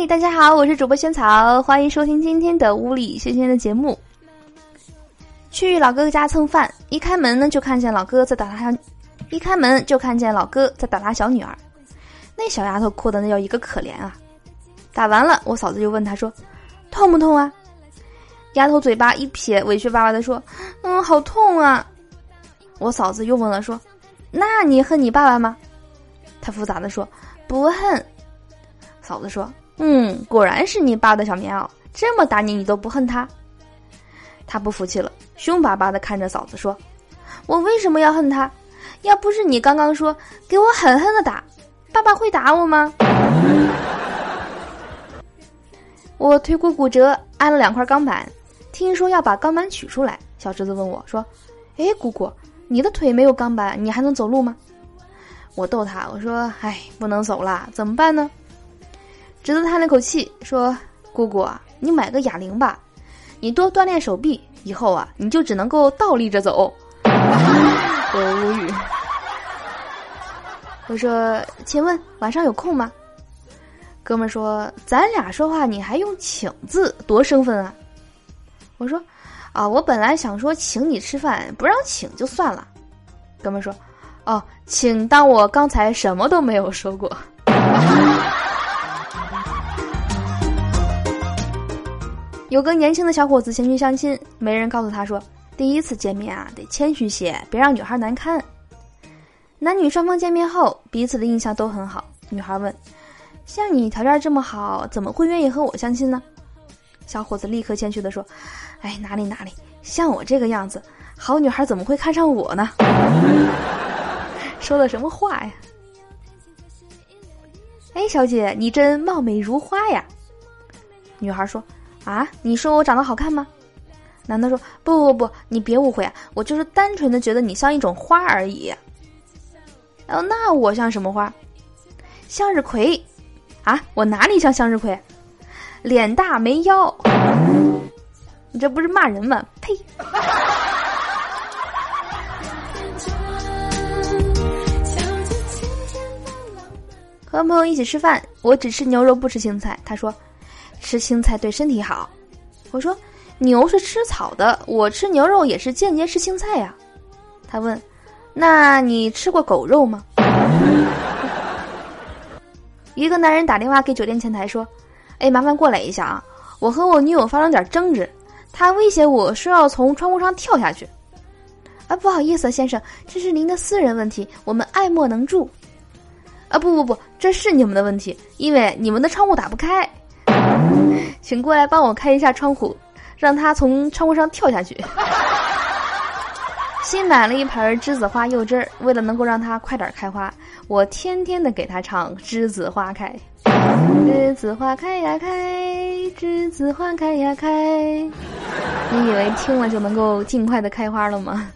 嗨，大家好，我是主播萱草，欢迎收听今天的屋里萱萱的节目。去老哥哥家蹭饭，一开门呢就看见老哥在打他，一开门就看见老哥在打他小女儿，那小丫头哭的那叫一个可怜啊！打完了，我嫂子就问他说：“痛不痛啊？”丫头嘴巴一撇，委屈巴巴的说：“嗯，好痛啊。”我嫂子又问了说：“那你恨你爸爸吗？”他复杂的说：“不恨。”嫂子说：“嗯，果然是你爸的小棉袄，这么打你，你都不恨他。”他不服气了，凶巴巴的看着嫂子说：“我为什么要恨他？要不是你刚刚说给我狠狠的打，爸爸会打我吗？”我腿骨骨折，安了两块钢板，听说要把钢板取出来。小侄子问我说：“哎，姑姑，你的腿没有钢板，你还能走路吗？”我逗他，我说：“哎，不能走了，怎么办呢？”侄子叹了口气说：“姑姑啊，你买个哑铃吧，你多锻炼手臂，以后啊，你就只能够倒立着走。”我无语。我说：“请问晚上有空吗？”哥们说：“咱俩说话你还用请字，多生分啊！”我说：“啊，我本来想说请你吃饭，不让请就算了。”哥们说：“哦，请当我刚才什么都没有说过。”有个年轻的小伙子前去相亲，媒人告诉他说：“第一次见面啊，得谦虚些，别让女孩难堪。”男女双方见面后，彼此的印象都很好。女孩问：“像你条件这么好，怎么会愿意和我相亲呢？”小伙子立刻谦虚的说：“哎，哪里哪里，像我这个样子，好女孩怎么会看上我呢？” 说的什么话呀？哎，小姐，你真貌美如花呀！女孩说。啊，你说我长得好看吗？男的说：“不不不，你别误会啊，我就是单纯的觉得你像一种花而已。”哦，那我像什么花？向日葵。啊，我哪里像向日葵？脸大没腰。你这不是骂人吗？呸！和朋友一起吃饭，我只吃牛肉不吃青菜。他说。吃青菜对身体好，我说牛是吃草的，我吃牛肉也是间接吃青菜呀。他问：“那你吃过狗肉吗？” 一个男人打电话给酒店前台说：“哎，麻烦过来一下啊，我和我女友发生点争执，他威胁我说要从窗户上跳下去。”啊，不好意思，先生，这是您的私人问题，我们爱莫能助。啊，不不不，这是你们的问题，因为你们的窗户打不开。请过来帮我开一下窗户，让他从窗户上跳下去。新买了一盆栀子花柚汁儿，为了能够让它快点开花，我天天的给他唱《栀子花开》。栀子花开呀开，栀子花开呀开。你以为听了就能够尽快的开花了吗？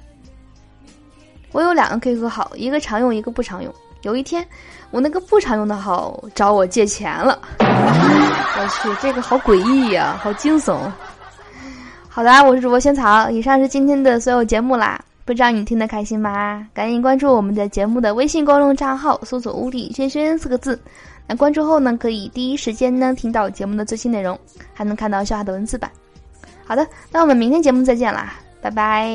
我有两个 QQ 号，一个常用，一个不常用。有一天，我那个不常用的号找我借钱了。我去，这个好诡异呀，好惊悚。好的，我是主播萱草，以上是今天的所有节目啦。不知道你听得开心吗？赶紧关注我们的节目的微信公众账号，搜索“屋里轩轩”四个字。那关注后呢，可以第一时间呢听到节目的最新内容，还能看到笑话的文字版。好的，那我们明天节目再见啦，拜拜。